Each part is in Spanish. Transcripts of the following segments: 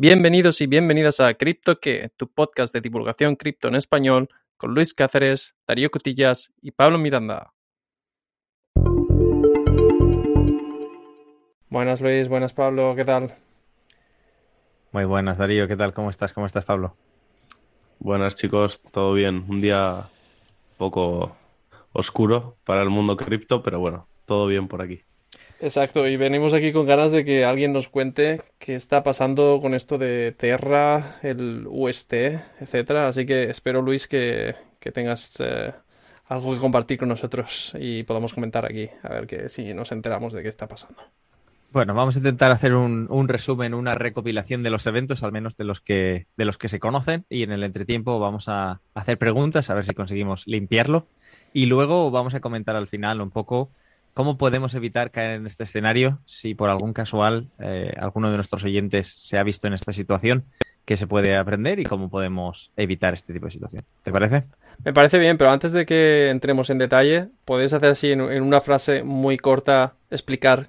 Bienvenidos y bienvenidas a Cripto que, tu podcast de divulgación cripto en español, con Luis Cáceres, Darío Cutillas y Pablo Miranda. Buenas Luis, buenas Pablo, ¿qué tal? Muy buenas Darío, ¿qué tal? ¿Cómo estás? ¿Cómo estás Pablo? Buenas chicos, todo bien. Un día poco oscuro para el mundo cripto, pero bueno, todo bien por aquí. Exacto, y venimos aquí con ganas de que alguien nos cuente qué está pasando con esto de Terra, el UST, etcétera. Así que espero, Luis, que, que tengas eh, algo que compartir con nosotros y podamos comentar aquí, a ver que si nos enteramos de qué está pasando. Bueno, vamos a intentar hacer un, un, resumen, una recopilación de los eventos, al menos de los que de los que se conocen, y en el entretiempo vamos a hacer preguntas, a ver si conseguimos limpiarlo. Y luego vamos a comentar al final un poco ¿Cómo podemos evitar caer en este escenario si por algún casual eh, alguno de nuestros oyentes se ha visto en esta situación? ¿Qué se puede aprender y cómo podemos evitar este tipo de situación? ¿Te parece? Me parece bien, pero antes de que entremos en detalle, ¿podéis hacer así en, en una frase muy corta explicar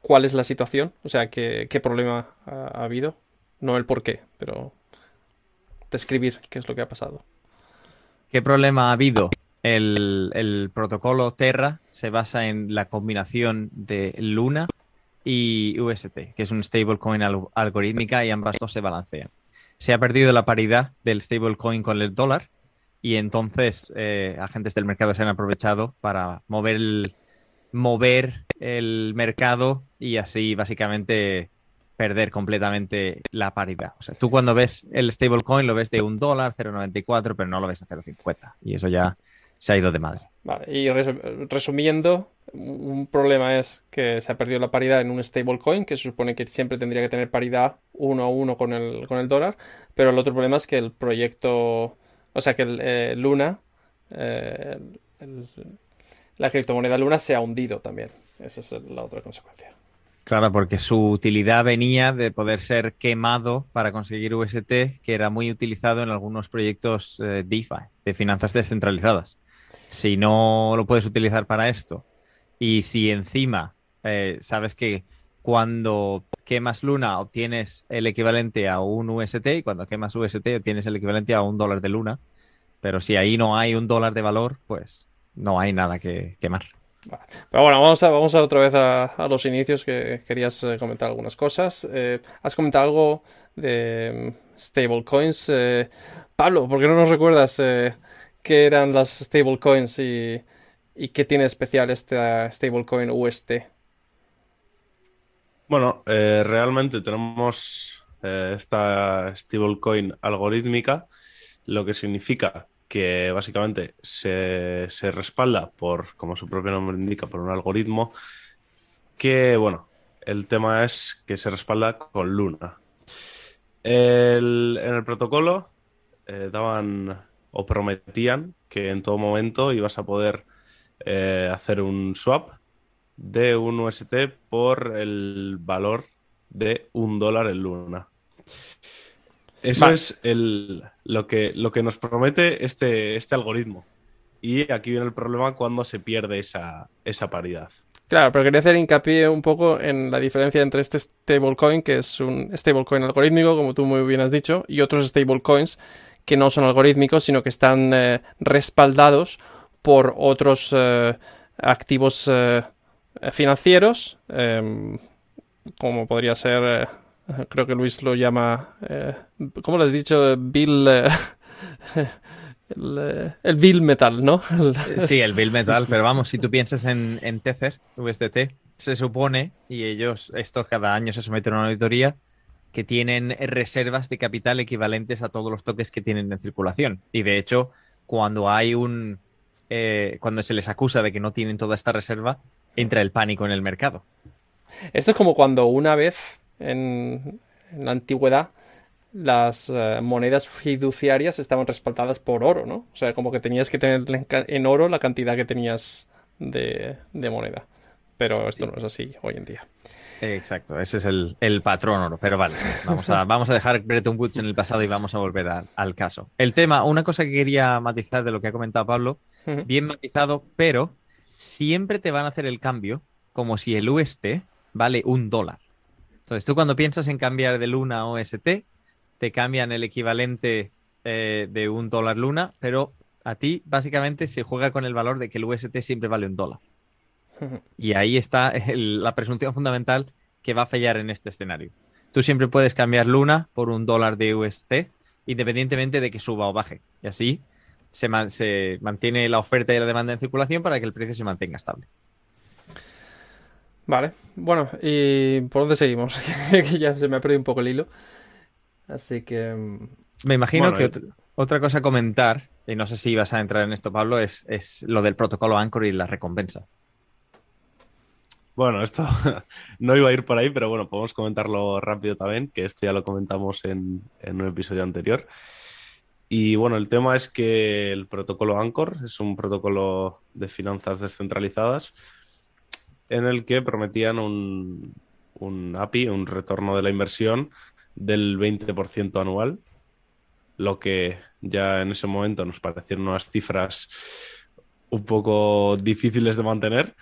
cuál es la situación? O sea, qué, qué problema ha, ha habido. No el por qué, pero describir qué es lo que ha pasado. ¿Qué problema ha habido? El, el, protocolo Terra se basa en la combinación de Luna y UST, que es un stablecoin al algorítmica y ambas dos se balancean. Se ha perdido la paridad del stablecoin con el dólar y entonces eh, agentes del mercado se han aprovechado para mover el, mover el mercado y así básicamente perder completamente la paridad. O sea, tú cuando ves el stablecoin lo ves de un dólar, 0,94, pero no lo ves a 0,50 y eso ya se ha ido de madre. Vale, y resumiendo, un problema es que se ha perdido la paridad en un stablecoin, que se supone que siempre tendría que tener paridad uno a uno con el, con el dólar, pero el otro problema es que el proyecto, o sea, que el, eh, Luna, eh, el, la criptomoneda Luna se ha hundido también. Esa es la otra consecuencia. Claro, porque su utilidad venía de poder ser quemado para conseguir UST, que era muy utilizado en algunos proyectos eh, DeFi, de finanzas descentralizadas si no lo puedes utilizar para esto y si encima eh, sabes que cuando quemas Luna obtienes el equivalente a un UST y cuando quemas UST obtienes el equivalente a un dólar de Luna, pero si ahí no hay un dólar de valor, pues no hay nada que quemar. Pero bueno, vamos a, vamos a otra vez a, los inicios que querías eh, comentar algunas cosas. Eh, has comentado algo de mm, stablecoins. Eh, Pablo, ¿por qué no nos recuerdas qué eran las stablecoins y, y qué tiene especial esta stablecoin UST. Bueno, eh, realmente tenemos eh, esta stablecoin algorítmica, lo que significa que básicamente se, respalda por, como su propio nombre indica, por un algoritmo que, bueno, el tema es que se respalda con Luna. El, en el protocolo eh, daban o prometían que en todo momento ibas a poder eh, hacer un swap de un UST por el valor de un dólar en Luna. Eso es el, lo, que, lo que nos promete este, este algoritmo. Y aquí viene el problema cuando se pierde esa, esa paridad. Claro, pero quería hacer hincapié un poco en la diferencia entre este stablecoin, que es un stablecoin algorítmico, como tú muy bien has dicho, y otros stablecoins que no son algorítmicos, sino que están eh, respaldados por otros eh, activos eh, financieros, em, como podría ser, creo que Luis lo llama, ¿cómo lo has dicho? Bill... El, Bill Metal, ¿no? Sí, el Bill Metal, pero vamos, si tú piensas en, en Tether, USDT, se supone, y ellos, esto cada año se someten a una auditoría, que tienen reservas de capital equivalentes a todos los toques que tienen en circulación. Y de hecho, cuando hay un. Eh, cuando se les acusa de que no tienen toda esta reserva, entra el pánico en el mercado. Esto es como cuando una vez en, en la antigüedad las uh, monedas fiduciarias estaban respaldadas por oro, ¿no? O sea, como que tenías que tener en oro la cantidad que tenías de, de moneda. Pero esto sí. no es así hoy en día. Exacto, ese es el, el, patrón oro. Pero vale, vamos a, vamos a dejar Bretton Woods en el pasado y vamos a volver a, al caso. El tema, una cosa que quería matizar de lo que ha comentado Pablo, uh -huh. bien matizado, pero siempre te van a hacer el cambio como si el UST vale un dólar. Entonces, tú cuando piensas en cambiar de Luna a UST, te cambian el equivalente eh, de un dólar Luna, pero a ti básicamente se juega con el valor de que el UST siempre vale un dólar. Y ahí está la presunción fundamental que va a fallar en este escenario. Tú siempre puedes cambiar Luna por un dólar de UST, independientemente de que suba o baje. Y así se, se mantiene la oferta y la demanda en circulación para que el precio se mantenga estable. Vale, bueno, ¿y por dónde seguimos? que ya se me ha perdido un poco el hilo. Así que. Mm, me imagino que eh, otra cosa a comentar, y no sé si vas a entrar en esto, Pablo, es, es lo del protocolo Anchor y la recompensa. Bueno, esto no iba a ir por ahí, pero bueno, podemos comentarlo rápido también, que esto ya lo comentamos en, un episodio anterior. Y bueno, el tema es que el protocolo Anchor es un protocolo de finanzas descentralizadas en el que prometían un, un API, un retorno de la inversión del 20% anual, lo que ya en ese momento nos parecieron unas cifras un poco difíciles de mantener.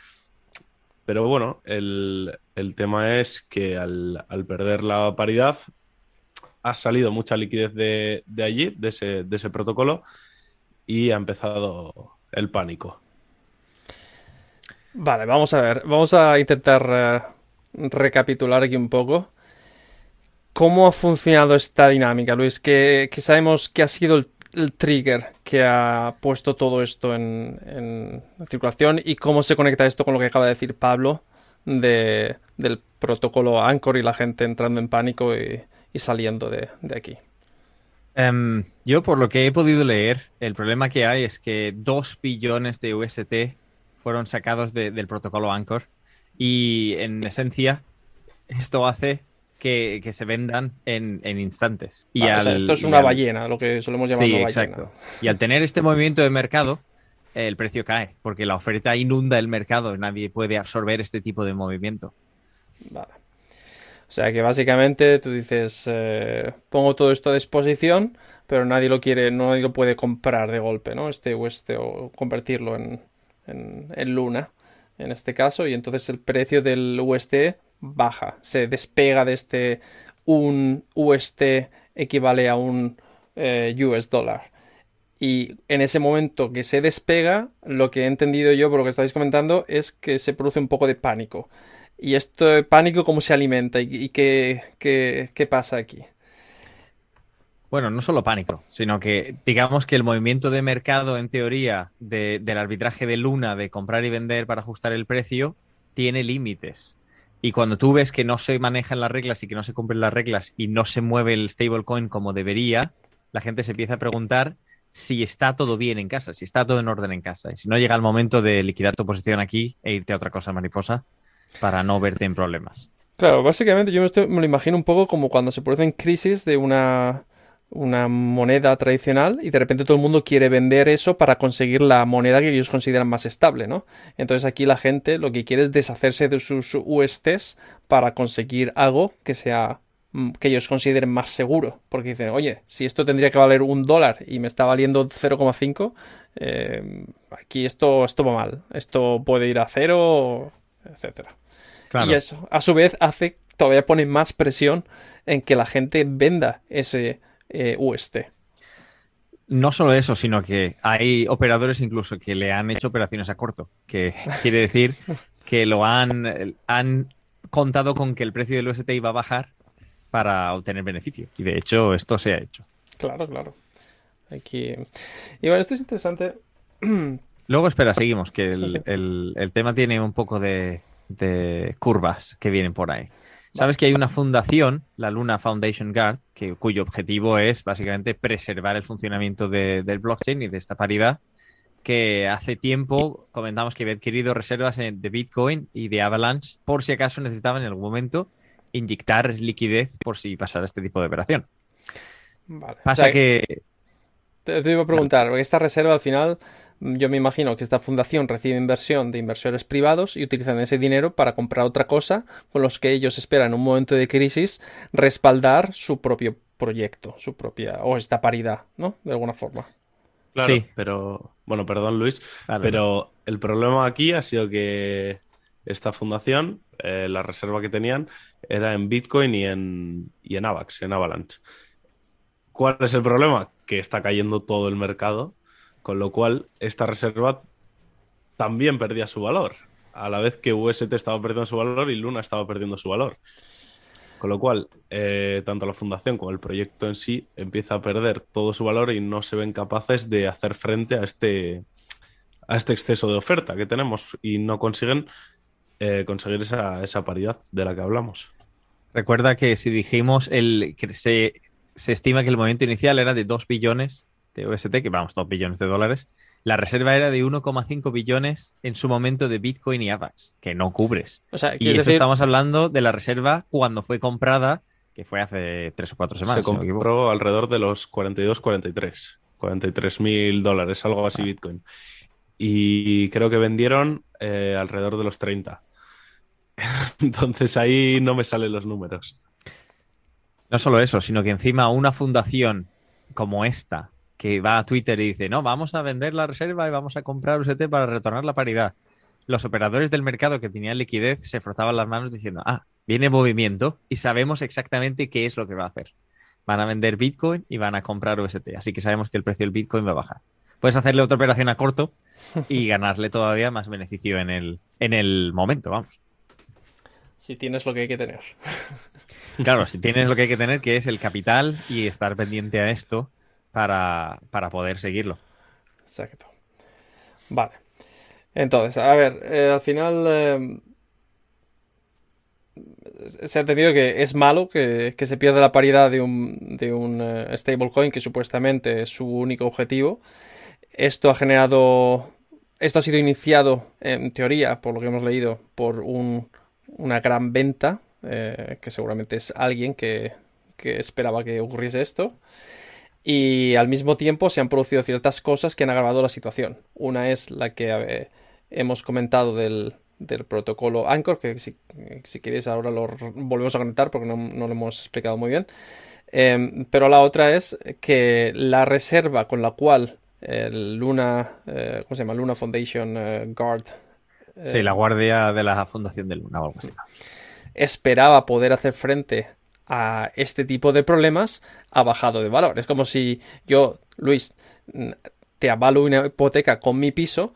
Pero bueno, el, tema es que al, perder la paridad ha salido mucha liquidez de, allí, de ese, de ese protocolo, y ha empezado el pánico. Vale, vamos a ver, vamos a intentar eh, recapitular aquí un poco. ¿Cómo ha funcionado esta dinámica, Luis? ¿Qué, sabemos que ha sido el, trigger que ha puesto todo esto en, circulación y cómo se conecta esto con lo que acaba de decir Pablo del protocolo Anchor y la gente entrando en pánico y, saliendo de, aquí? Em, yo, por lo que he podido leer, el problema que hay es que 2 billones de UST fueron sacados del protocolo Anchor y en esencia esto hace que, se vendan en, instantes. Y esto es una ballena, lo que solemos llamar una ballena. Y al tener este movimiento de mercado, el precio cae, porque la oferta inunda el mercado y nadie puede absorber este tipo de movimiento. Vale. O sea que básicamente tú dices, eh, pongo todo esto a disposición, pero nadie lo quiere, nadie lo puede comprar de golpe, ¿no? Este o este, o convertirlo en, en, Luna, en este caso, y entonces el precio del UST baja, se despega de este un UST equivale a un eh, US dólar. Y en ese momento que se despega, lo que he entendido yo por lo que estáis comentando es que se produce un poco de pánico. ¿Y este pánico cómo se alimenta y, qué, qué pasa aquí? Bueno, no solo pánico, sino que digamos que el movimiento de mercado, en teoría, del arbitraje de Luna, de comprar y vender para ajustar el precio, tiene límites. Y cuando tú ves que no se manejan las reglas y que no se cumplen las reglas y no se mueve el stablecoin como debería, la gente se empieza a preguntar si está todo bien en casa, si está todo en orden en casa. Y si no llega el momento de liquidar tu posición aquí e irte a otra cosa mariposa para no verte en problemas. Claro, básicamente yo me, me lo imagino un poco como cuando se producen crisis de una una moneda tradicional y de repente todo el mundo quiere vender eso para conseguir la moneda que ellos consideran más estable, ¿no? Entonces aquí la gente lo que quiere es deshacerse de sus USTs para conseguir algo que sea mm, que ellos consideren más seguro, porque dicen, oye, si esto tendría que valer un dólar y me está valiendo 0,5, eh, aquí esto, esto va mal, esto puede ir a cero, etcétera. Y eso, a su vez, hace, todavía pone más presión en que la gente venda ese eh, UST. No solo eso, sino que hay operadores incluso que le han hecho operaciones a corto, que quiere decir que lo han, han contado con que el precio del UST iba a bajar para obtener beneficio. Y de hecho, esto se ha hecho. Claro, claro. Aquí. Y bueno, esto es interesante. Luego, espera, seguimos, que el, tema tiene un poco de curvas que vienen por ahí. Sabes que hay una fundación, la Luna Foundation Guard, que, cuyo objetivo es básicamente preservar el funcionamiento del blockchain y de esta paridad, que hace tiempo comentamos que había adquirido reservas de Bitcoin y de Avalanche por si acaso necesitaban en algún momento inyectar liquidez por si pasara este tipo de operación. Pasa que... Te, te, iba a preguntar, porque esta reserva al final yo me imagino que esta fundación recibe inversión de inversores privados y utilizan ese dinero para comprar otra cosa con los que ellos esperan en un momento de crisis respaldar su propio proyecto, su propia o esta paridad, ¿no? De alguna forma. Claro, sí. pero bueno, perdón Luis, pero el problema aquí ha sido que esta fundación eh, la reserva que tenían era en Bitcoin y en, y en AVAX, en Avalanche. ¿Cuál es el problema? Que está cayendo todo el mercado, con lo cual esta reserva también perdía su valor, a la vez que UST estaba perdiendo su valor y Luna estaba perdiendo su valor. Con lo cual, eh, tanto la fundación como el proyecto en sí empieza a perder todo su valor y no se ven capaces de hacer frente a este, a este exceso de oferta que tenemos y no consiguen eh, conseguir esa, esa, paridad de la que hablamos. Recuerda que si dijimos el, que se, se estima que el movimiento inicial era de 2 billones de UST, que vamos, 2 billones de dólares, la reserva era de 1,5 billones en su momento de Bitcoin y AVAX, que no cubres. y eso estamos hablando de la reserva cuando fue comprada, que fue hace 3 o 4 semanas. Se compró alrededor de los 42, 43. 43 mil dólares, algo así ah. Bitcoin. Y creo que vendieron eh, alrededor de los 30. Entonces ahí no me salen los números. No solo eso, sino que encima una fundación como esta, que va a Twitter y dice, no, vamos a vender la reserva y vamos a comprar UST para retornar la paridad. Los operadores del mercado que tenían liquidez se frotaban las manos diciendo, ah, viene movimiento y sabemos exactamente qué es lo que va a hacer. Van a vender Bitcoin y van a comprar UST, así que sabemos que el precio del Bitcoin va a bajar. Puedes hacerle otra operación a corto y ganarle todavía más beneficio en el, en el momento, vamos. Si tienes lo que hay que tener. Claro, si tienes lo que hay que tener, que es el capital y estar pendiente a esto para, poder seguirlo. Exacto. Vale. Entonces, a ver, eh, al final eh, se ha entendido que es malo que, se pierda la paridad de un, de un eh, stablecoin que supuestamente es su único objetivo. Esto ha generado, esto ha sido iniciado en teoría, por lo que hemos leído, por una gran venta, que seguramente es alguien que, que esperaba que ocurriese esto y al mismo tiempo se han producido ciertas cosas que han agravado la situación. Una es la que hemos comentado del, protocolo Anchor, que si, queréis ahora lo volvemos a conectar porque no, lo hemos explicado muy bien. Em, pero la otra es que la reserva con la cual el Luna, eh, ¿cómo se llama? Luna Foundation eh, Guard. sí, la guardia de la Fundación de Luna o algo así. Esperaba poder hacer frente a este tipo de problemas ha bajado de valor. Es como si yo, Luis, te avalo una hipoteca con mi piso,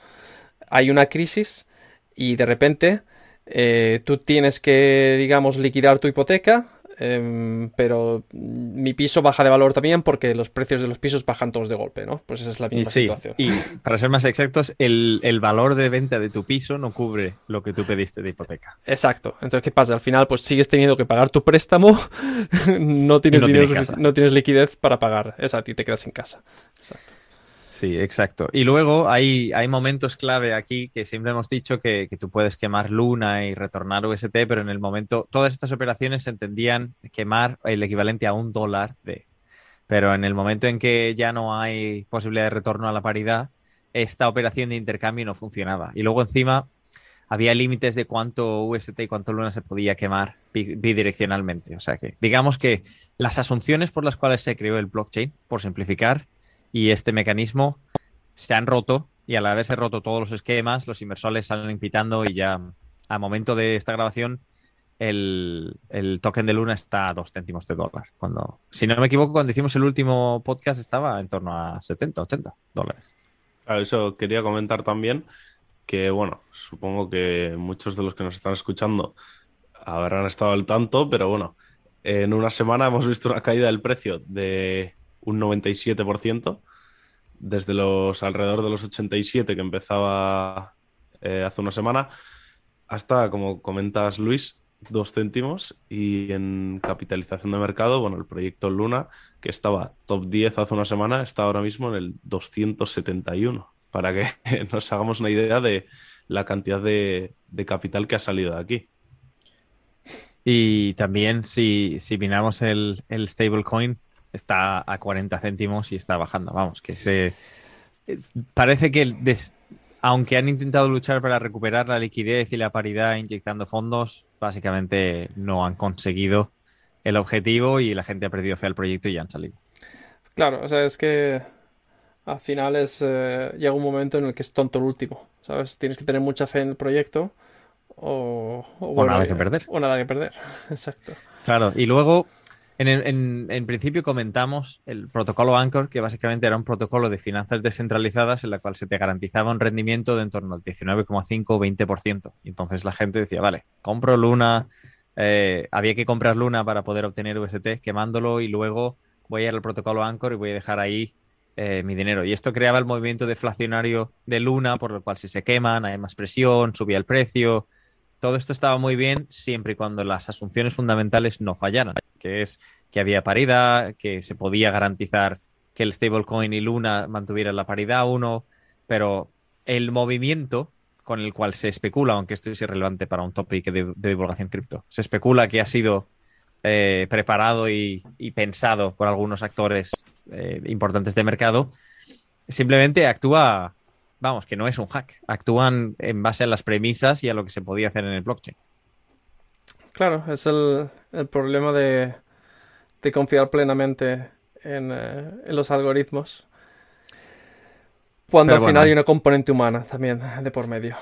hay una crisis y de repente eh, tú tienes que, digamos, liquidar tu hipoteca, Em, pero mi piso baja de valor también porque los precios de los pisos bajan todos de golpe, ¿no? Pues esa es la misma situación. Y para ser más exactos, el, valor de venta de tu piso no cubre lo que tú pediste de hipoteca. Exacto. Entonces, ¿qué pasa? Al final, pues sigues teniendo que pagar tu préstamo, no tienes dinero, no tienes liquidez para pagar. Exacto, y te quedas en casa. Exacto. Sí, exacto. Y luego hay, hay momentos clave aquí que siempre hemos dicho que, tú puedes quemar Luna y retornar UST, pero en el momento, todas estas operaciones entendían quemar el equivalente a un dólar de. Pero en el momento en que ya no hay posibilidad de retorno a la paridad, esta operación de intercambio no funcionaba. Y luego encima había límites de cuánto UST y cuánto Luna se podía quemar bidireccionalmente. O sea que, digamos que las asunciones por las cuales se creó el blockchain, por simplificar, y este mecanismo se han roto y al haberse roto todos los esquemas, los inversores salen invitando y ya a momento de esta grabación el, token de Luna está a dos céntimos de dólar. Cuando, si no me equivoco, cuando hicimos el último podcast estaba en torno a 70, 80 dólares. Claro, eso quería comentar también que, bueno, supongo que muchos de los que nos están escuchando habrán estado al tanto, pero bueno, en una semana hemos visto una caída del precio de un 97%, desde los alrededor de los 87 que empezaba eh, hace una semana, hasta, como comentas Luis, dos céntimos. Y en capitalización de mercado, bueno, el proyecto Luna, que estaba top 10 hace una semana, está ahora mismo en el 271, para que nos hagamos una idea de la cantidad de, capital que ha salido de aquí. Y también si, si el, el stablecoin, está a 40 céntimos y está bajando. Vamos, que se. Eh, parece que aunque han intentado luchar para recuperar la liquidez y la paridad inyectando fondos, básicamente no han conseguido el objetivo y la gente ha perdido fe al proyecto y ya han salido. Claro, o sea, es que al final es, eh, llega un momento en el que es tonto el último, ¿sabes? Tienes que tener mucha fe en el proyecto o, o, nada que perder. O nada que perder, exacto. Claro, y luego en, principio comentamos el protocolo Anchor, que básicamente era un protocolo de finanzas descentralizadas en la cual se te garantizaba un rendimiento de en torno al 19,5 o 20%. Y entonces la gente decía, vale, compro Luna, eh, había que comprar Luna para poder obtener UST, quemándolo y luego voy a ir al protocolo Anchor y voy a dejar ahí eh, mi dinero. Y esto creaba el movimiento deflacionario de Luna, por lo cual si se queman hay más presión, subía el precio. Todo esto estaba muy bien siempre y cuando las asunciones fundamentales no fallaran, que es que había paridad, que se podía garantizar que el stablecoin y Luna mantuvieran la paridad uno, pero el movimiento con el cual se especula, aunque esto es irrelevante para un topic de, divulgación cripto, se especula que ha sido eh, preparado y, pensado por algunos actores eh, importantes de mercado, simplemente actúa vamos, que no es un hack. Actúan en base a las premisas y a lo que se podía hacer en el blockchain. Claro, es el, problema de, confiar plenamente en, eh, los algoritmos. Cuando al final hay una componente humana también de por medio.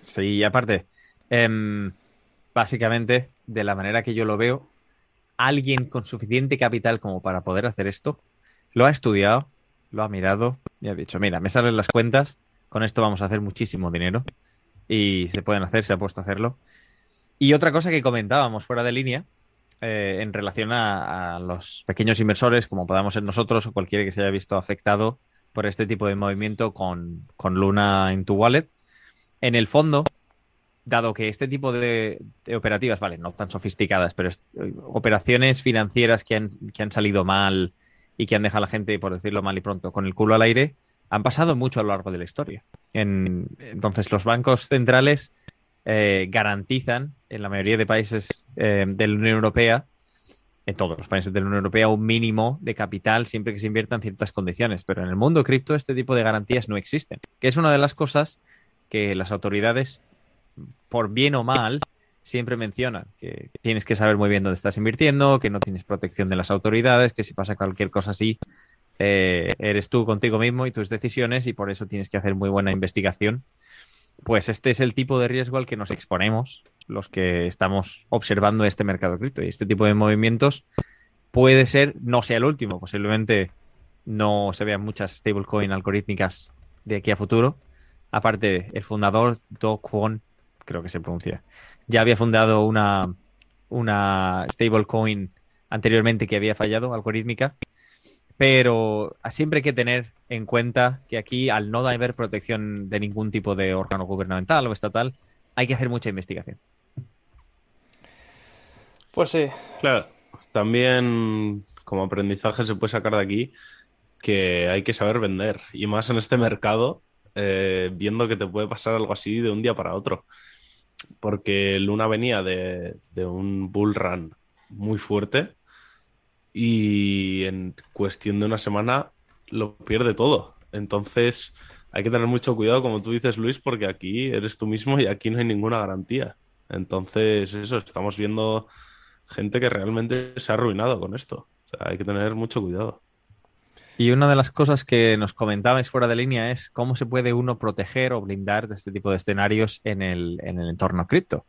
Sí, y aparte, em, básicamente, de la manera que yo lo veo, alguien con suficiente capital como para poder hacer esto, lo ha estudiado, lo ha mirado y ha dicho, mira, me salen las cuentas, con esto vamos a hacer muchísimo dinero y se pueden hacer, se ha puesto a hacerlo. Y otra cosa que comentábamos fuera de línea, eh, en relación a, los pequeños inversores, como podamos ser nosotros o cualquiera que se haya visto afectado por este tipo de movimiento con, Luna en tu wallet, en el fondo, dado que este tipo de, operativas, vale, no tan sofisticadas, pero operaciones financieras que han, que han salido mal y que han dejado a la gente, por decirlo mal y pronto, con el culo al aire, han pasado mucho a lo largo de la historia. entonces, los bancos centrales eh, garantizan en la mayoría de países eh, de la Unión Europea, en todos los países de la Unión Europea, un mínimo de capital siempre que se invierta en ciertas condiciones. Pero en el mundo cripto este tipo de garantías no existen, que es una de las cosas que las autoridades, por bien o mal, siempre mencionan, que tienes que saber muy bien dónde estás invirtiendo, que no tienes protección de las autoridades, que si pasa cualquier cosa así, eh, eres tú contigo mismo y tus decisiones y por eso tienes que hacer muy buena investigación. Pues este es el tipo de riesgo al que nos exponemos los que estamos observando este mercado cripto y este tipo de movimientos puede ser, no sea el último, posiblemente no se vean muchas stablecoin algorítmicas de aquí a futuro. Aparte, el fundador, Do Kwon, creo que se pronuncia, ya había fundado una, una stablecoin anteriormente que había fallado, algorítmica, pero siempre hay que tener en cuenta que aquí, al no haber protección de ningún tipo de órgano gubernamental o estatal, hay que hacer mucha investigación. Pues sí. Claro, también como aprendizaje se puede sacar de aquí que hay que saber vender. Y más en este mercado, eh, viendo que te puede pasar algo así de un día para otro. Porque Luna venía de, de un bull run muy fuerte y en cuestión de una semana lo pierde todo. Entonces hay que tener mucho cuidado, como tú dices, Luis, porque aquí eres tú mismo y aquí no hay ninguna garantía. Entonces, eso, estamos viendo gente que realmente se ha arruinado con esto. O sea, hay que tener mucho cuidado. Y una de las cosas que nos comentabais fuera de línea es cómo se puede uno proteger o blindar de este tipo de escenarios en el, en el entorno cripto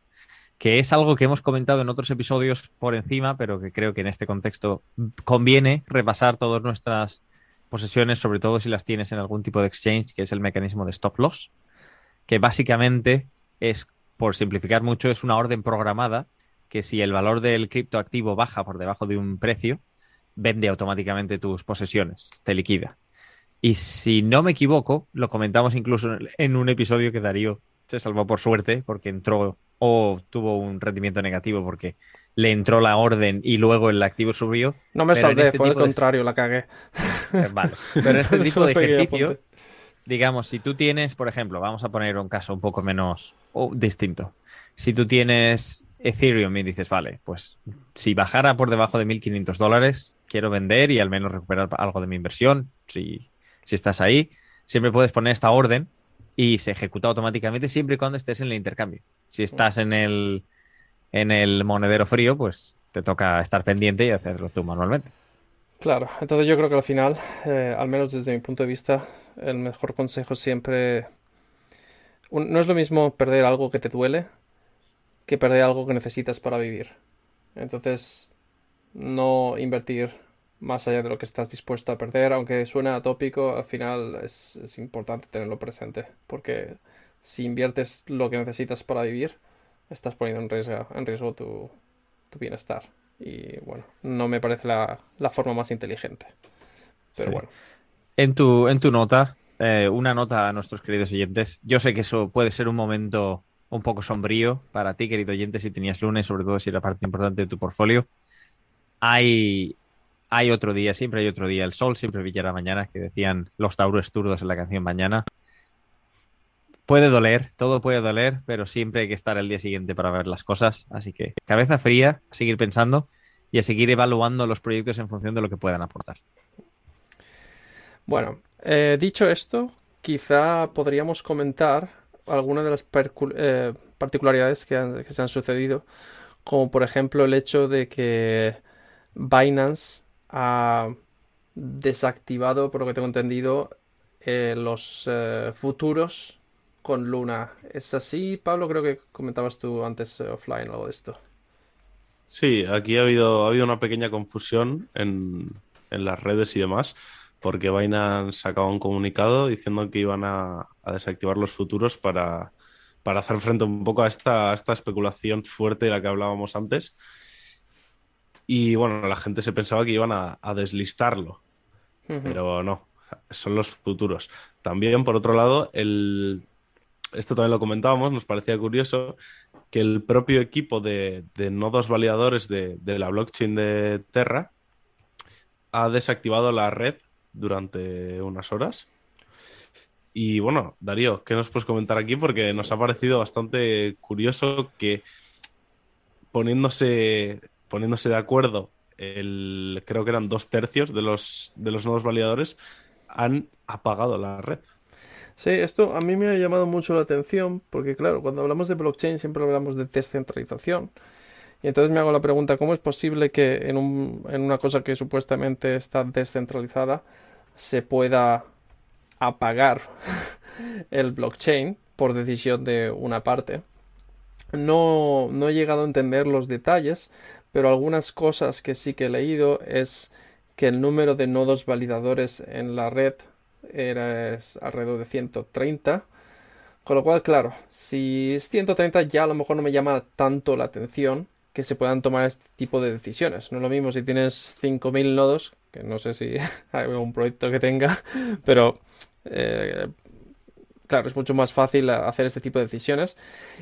que es algo que hemos comentado en otros episodios por encima, pero que creo que en este contexto conviene repasar todas nuestras posesiones, sobre todo si las tienes en algún tipo de exchange, que es el mecanismo de stop loss, que básicamente es, por simplificar mucho, es una orden programada que si el valor del criptoactivo baja por debajo de un precio, vende automáticamente tus posesiones, te liquida. Y si no me equivoco, lo comentamos incluso en un episodio que Darío se salvó por suerte porque entró o tuvo un rendimiento negativo porque le entró la orden y luego el activo subió. No me salvé, este fue al contrario, la cagué. Eh, vale, pero en este tipo de ejercicio, digamos, si tú tienes, por ejemplo, vamos a poner un caso un poco menos distinto. Si tú tienes Ethereum y dices, vale, pues si bajara por debajo de 1.500 dólares, quiero vender y al menos recuperar algo de mi inversión, si, si estás ahí, siempre puedes poner esta orden y se ejecuta automáticamente siempre y cuando estés en el intercambio. Si estás en el, en el monedero frío, pues te toca estar pendiente y hacerlo tú manualmente. Claro, entonces yo creo que al final, eh, al menos desde mi punto de vista, el mejor consejo siempre... no es lo mismo perder algo que te duele que perder algo que necesitas para vivir. Entonces, no invertir más allá de lo que estás dispuesto a perder, aunque suene atópico, al final es, importante tenerlo presente, porque si inviertes lo que necesitas para vivir, estás poniendo en riesgo, en riesgo tu, bienestar. Y bueno, no me parece la, forma más inteligente. Pero bueno. En tu, en tu nota, eh, una nota a nuestros queridos oyentes. Yo sé que eso puede ser un momento un poco sombrío para ti, querido oyente, si tenías lunes, sobre todo si era parte importante de tu portfolio. Hay, hay otro día, siempre hay otro día. El sol siempre brillará mañana, que decían los tauros turdos en la canción Mañana. Puede doler, todo puede doler, pero siempre hay que estar el día siguiente para ver las cosas. Así que cabeza fría, seguir pensando y a seguir evaluando los proyectos en función de lo que puedan aportar. Bueno, eh, dicho esto, quizá podríamos comentar algunas de las eh, particularidades que, se han sucedido, como por ejemplo el hecho de que Binance ha desactivado, por lo que tengo entendido, eh, los eh, futuros con Luna. ¿Es así, Pablo? Creo que comentabas tú antes offline algo de esto. Sí, aquí ha habido, ha habido una pequeña confusión en, en las redes y demás porque Binance sacaba un comunicado diciendo que iban a, desactivar los futuros para, hacer frente un poco a esta, esta especulación fuerte de la que hablábamos antes. Y bueno, la gente se pensaba que iban a, deslistarlo, pero no, son los futuros. También, por otro lado, el... esto también lo comentábamos, nos parecía curioso que el propio equipo de, nodos validadores de, de la blockchain de Terra ha desactivado la red durante unas horas. Y bueno, Darío, ¿qué nos puedes comentar aquí? Porque nos ha parecido bastante curioso que poniéndose, poniéndose de acuerdo, el, creo que eran dos tercios de los, de los nuevos validadores han apagado la red. Sí, esto a mí me ha llamado mucho la atención porque claro, cuando hablamos de blockchain siempre hablamos de descentralización. Y entonces me hago la pregunta, ¿cómo es posible que en, un, en una cosa que supuestamente está descentralizada se pueda apagar el blockchain por decisión de una parte? No, no he llegado a entender los detalles, pero algunas cosas que sí que he leído es que el número de nodos validadores en la red era alrededor de 130. Con lo cual, claro, si es 130 ya a lo mejor no me llama tanto la atención, que se puedan tomar este tipo de decisiones. No es lo mismo si tienes 5.000 nodos, que no sé si hay algún proyecto que tenga, pero eh, claro, es mucho más fácil hacer este tipo de decisiones.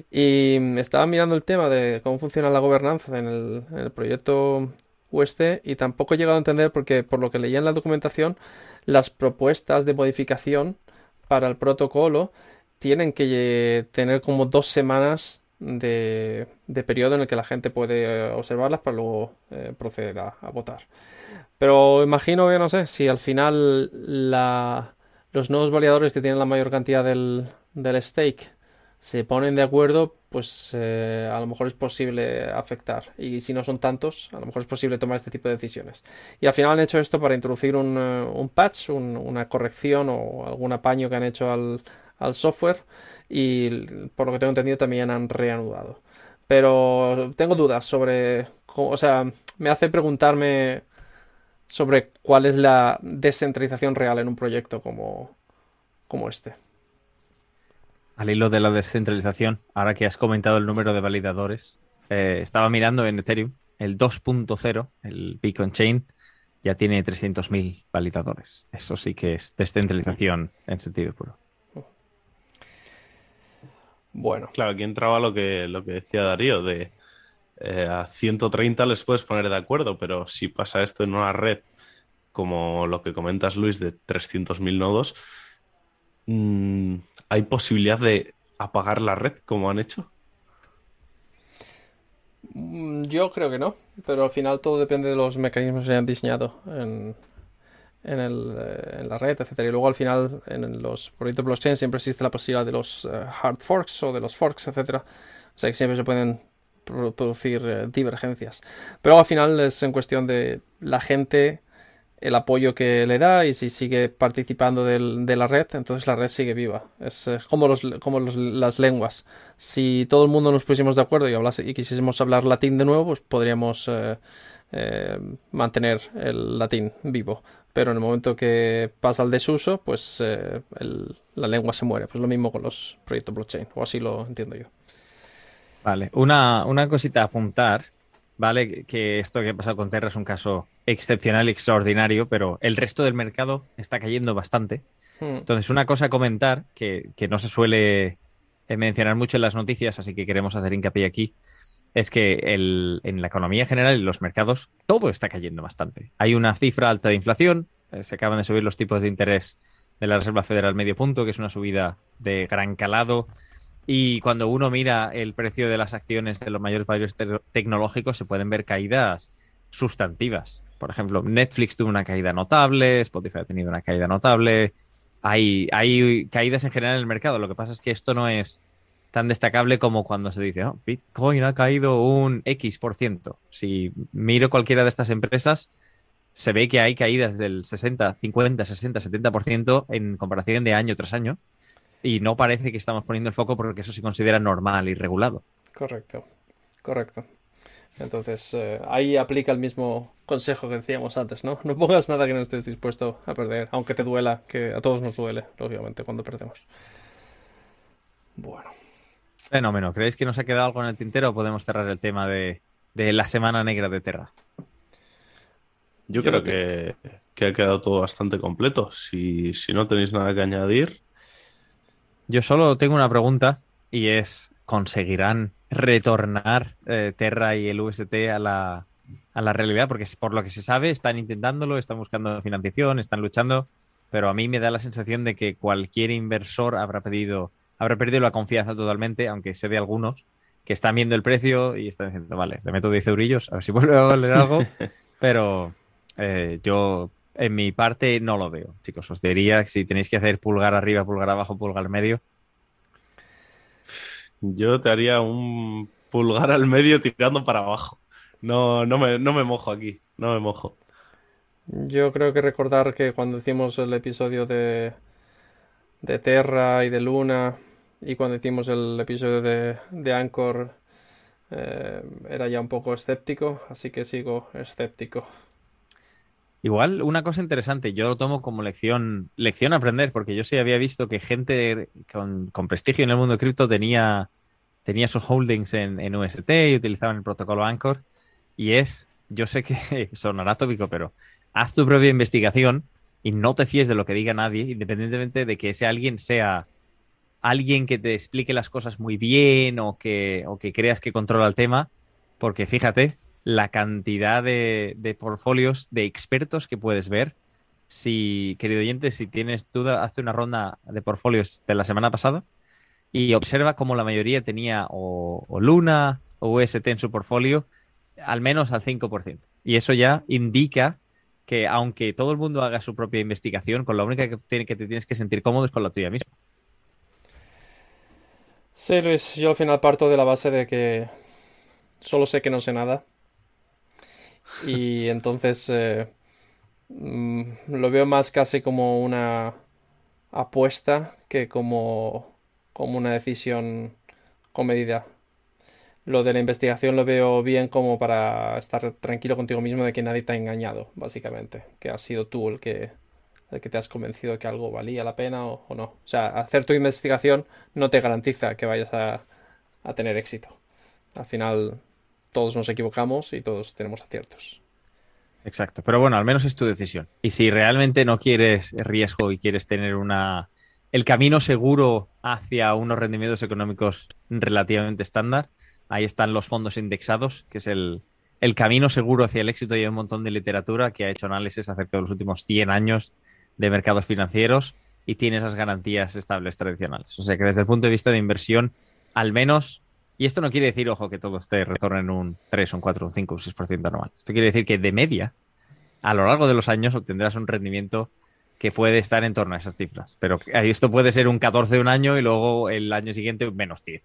Y estaba mirando el tema de cómo funciona la gobernanza en el, proyecto UST y tampoco he llegado a entender porque por lo que leía en la documentación, las propuestas de modificación para el protocolo tienen que tener como dos semanas de, periodo en el que la gente puede observarlas para luego eh, proceder a, votar. Pero imagino que, no sé, si al final los nuevos validadores que tienen la mayor cantidad del, stake se ponen de acuerdo, pues eh, a lo mejor es posible afectar. Y si no son tantos, a lo mejor es posible tomar este tipo de decisiones. Y al final han hecho esto para introducir un, patch, una corrección o algún apaño que han hecho al, al software y por lo que tengo entendido también han reanudado. Pero tengo dudas sobre, o sea, me hace preguntarme sobre cuál es la descentralización real en un proyecto como, como este. Al hilo de la descentralización, ahora que has comentado el número de validadores, eh, estaba mirando en Ethereum, el 2.0, el Beacon Chain, ya tiene 300.000 validadores. Eso sí que es descentralización en sentido puro. Bueno. Claro, aquí entraba lo que, lo que decía Darío, de eh, a 130 les puedes poner de acuerdo, pero si pasa esto en una red como lo que comentas, Luis, de 300.000 nodos, mm, ¿hay posibilidad de apagar la red como han hecho? Mm, yo creo que no, pero al final todo depende de los mecanismos que se hayan diseñado en, eh, en la red, etcétera. Y luego al final en los proyectos blockchain siempre existe la posibilidad de los eh, hard forks o de los forks, etcétera. O sea que siempre se pueden producir eh, divergencias. Pero al final es en cuestión de la gente el apoyo que le da y si sigue participando de la red, entonces la red sigue viva. Es eh, como, los, como las lenguas. Si todo el mundo nos pusiéramos de acuerdo y, y quisiésemos hablar latín de nuevo, pues podríamos eh, mantener el latín vivo. Pero en el momento que pasa al desuso, pues la lengua se muere. Pues lo mismo con los proyectos blockchain, o así lo entiendo yo. Vale, una, una cosita a apuntar ¿vale? Que esto que ha pasado con Terra es un caso excepcional y extraordinario, pero el resto del mercado está cayendo bastante. Hmm. Entonces, una cosa a comentar que, no se suele eh, mencionar mucho en las noticias, así que queremos hacer hincapié aquí, es que en la economía general y los mercados todo está cayendo bastante. Hay una cifra alta de inflación, eh, se acaban de subir los tipos de interés de la Reserva Federal medio punto, que es una subida de gran calado. Y cuando uno mira el precio de las acciones de los mayores valores tecnológicos, se pueden ver caídas sustantivas. Por ejemplo, Netflix tuvo una caída notable, Spotify ha tenido una caída notable. Hay, hay caídas en general en el mercado. Lo que pasa es que esto no es tan destacable como cuando se dice, oh, Bitcoin ha caído un X por ciento. Si miro cualquiera de estas empresas, se ve que hay caídas del 60, 50, 60, 70% en comparación de año tras año y no parece que estamos poniendo el foco porque eso se considera normal y regulado. Correcto, correcto. Entonces, eh, ahí aplica el mismo consejo que decíamos antes, ¿no? No pongas nada que no estés dispuesto a perder, aunque te duela, que a todos nos duele, lógicamente, cuando perdemos. Bueno. Fenómeno. ¿Creéis que nos ha quedado algo en el tintero o podemos cerrar el tema de, la Semana Negra de Terra? Yo, creo que... ha quedado todo bastante completo. Si, si no tenéis nada que añadir, yo solo tengo una pregunta y es, ¿conseguirán retornar eh, Terra y el UST a la, a la realidad? Porque por lo que se sabe, están intentándolo, están buscando financiación, están luchando, pero a mí me da la sensación de que cualquier inversor habrá pedido, habrá perdido la confianza totalmente, aunque sé de algunos que están viendo el precio y están diciendo, vale, le meto 10 eurillos, a ver si vuelve a valer algo, pero eh, yo en mi parte no lo veo, chicos. Os diría que si tenéis que hacer pulgar arriba, pulgar abajo, pulgar medio. Yo te haría un pulgar al medio tirando para abajo. No, no, me, no me mojo aquí, no me mojo. Yo creo que recordar que cuando hicimos el episodio de, de Terra y de Luna y cuando hicimos el episodio de, de Anchor eh, era ya un poco escéptico, así que sigo escéptico. Igual, una cosa interesante, yo lo tomo como lección, lección aprender, porque yo sí había visto que gente con, prestigio en el mundo de cripto tenía, tenía sus holdings en, en, UST y utilizaban el protocolo Anchor. Y es, yo sé que sonará tópico, pero haz tu propia investigación y no te fíes de lo que diga nadie, independientemente de que ese alguien sea alguien que te explique las cosas muy bien o que, o que creas que controla el tema, porque fíjate, la cantidad de, portfolios de expertos que puedes ver. Si, querido oyente, si tienes duda, hazte una ronda de portfolios de la semana pasada y observa cómo la mayoría tenía o, Luna o UST en su portfolio, al menos al 5%. Y eso ya indica que aunque todo el mundo haga su propia investigación, con la única que, tiene, que te tienes que sentir cómodo es con la tuya misma. Sí, Luis, yo al final parto de la base de que solo sé que no sé nada y entonces eh, mm, lo veo más casi como una apuesta que como, como una decisión comedida. Lo de la investigación lo veo bien como para estar tranquilo contigo mismo de que nadie te ha engañado, básicamente. Que has sido tú el que, el que te has convencido que algo valía la pena o, no. O sea, hacer tu investigación no te garantiza que vayas a, a tener éxito. Al final todos nos equivocamos y todos tenemos aciertos. Exacto, pero bueno, al menos es tu decisión. Y si realmente no quieres riesgo y quieres tener una el camino seguro hacia unos rendimientos económicos relativamente estándar, ahí están los fondos indexados, que es el, el camino seguro hacia el éxito y hay un montón de literatura que ha hecho análisis acerca de los últimos 100 años de mercados financieros y tiene esas garantías estables tradicionales. O sea que desde el punto de vista de inversión, al menos y esto no quiere decir, ojo, que todos te retornen un 3, un 4, un 5, un 6% anual. Esto quiere decir que de media, a lo largo de los años obtendrás un rendimiento que puede estar en torno a esas cifras. Pero esto puede ser un 14 de un año y luego el año siguiente menos 10.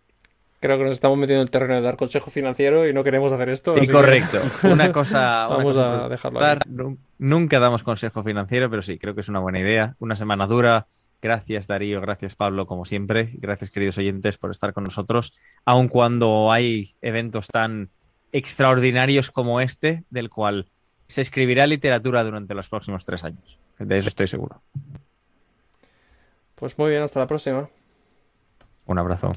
Creo que nos estamos metiendo en el terreno de dar consejo financiero y no queremos hacer esto. Y correcto. Una cosa. Vamos una a dejarlo Nunca damos consejo financiero, pero sí, creo que es una buena idea. Una semana dura. Gracias, Darío. Gracias, Pablo, como siempre. Gracias, queridos oyentes, por estar con nosotros. Aun cuando hay eventos tan extraordinarios como este, del cual se escribirá literatura durante los próximos tres años. De eso estoy seguro. Pues muy bien, hasta la próxima. Un abrazo.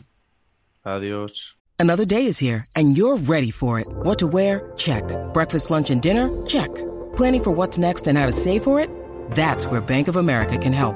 Adiós. Another day is here and you're ready for it. What to wear? Check. Breakfast, lunch, and dinner? Check. Planning for what's next and how to save for it? That's where Bank of America can help.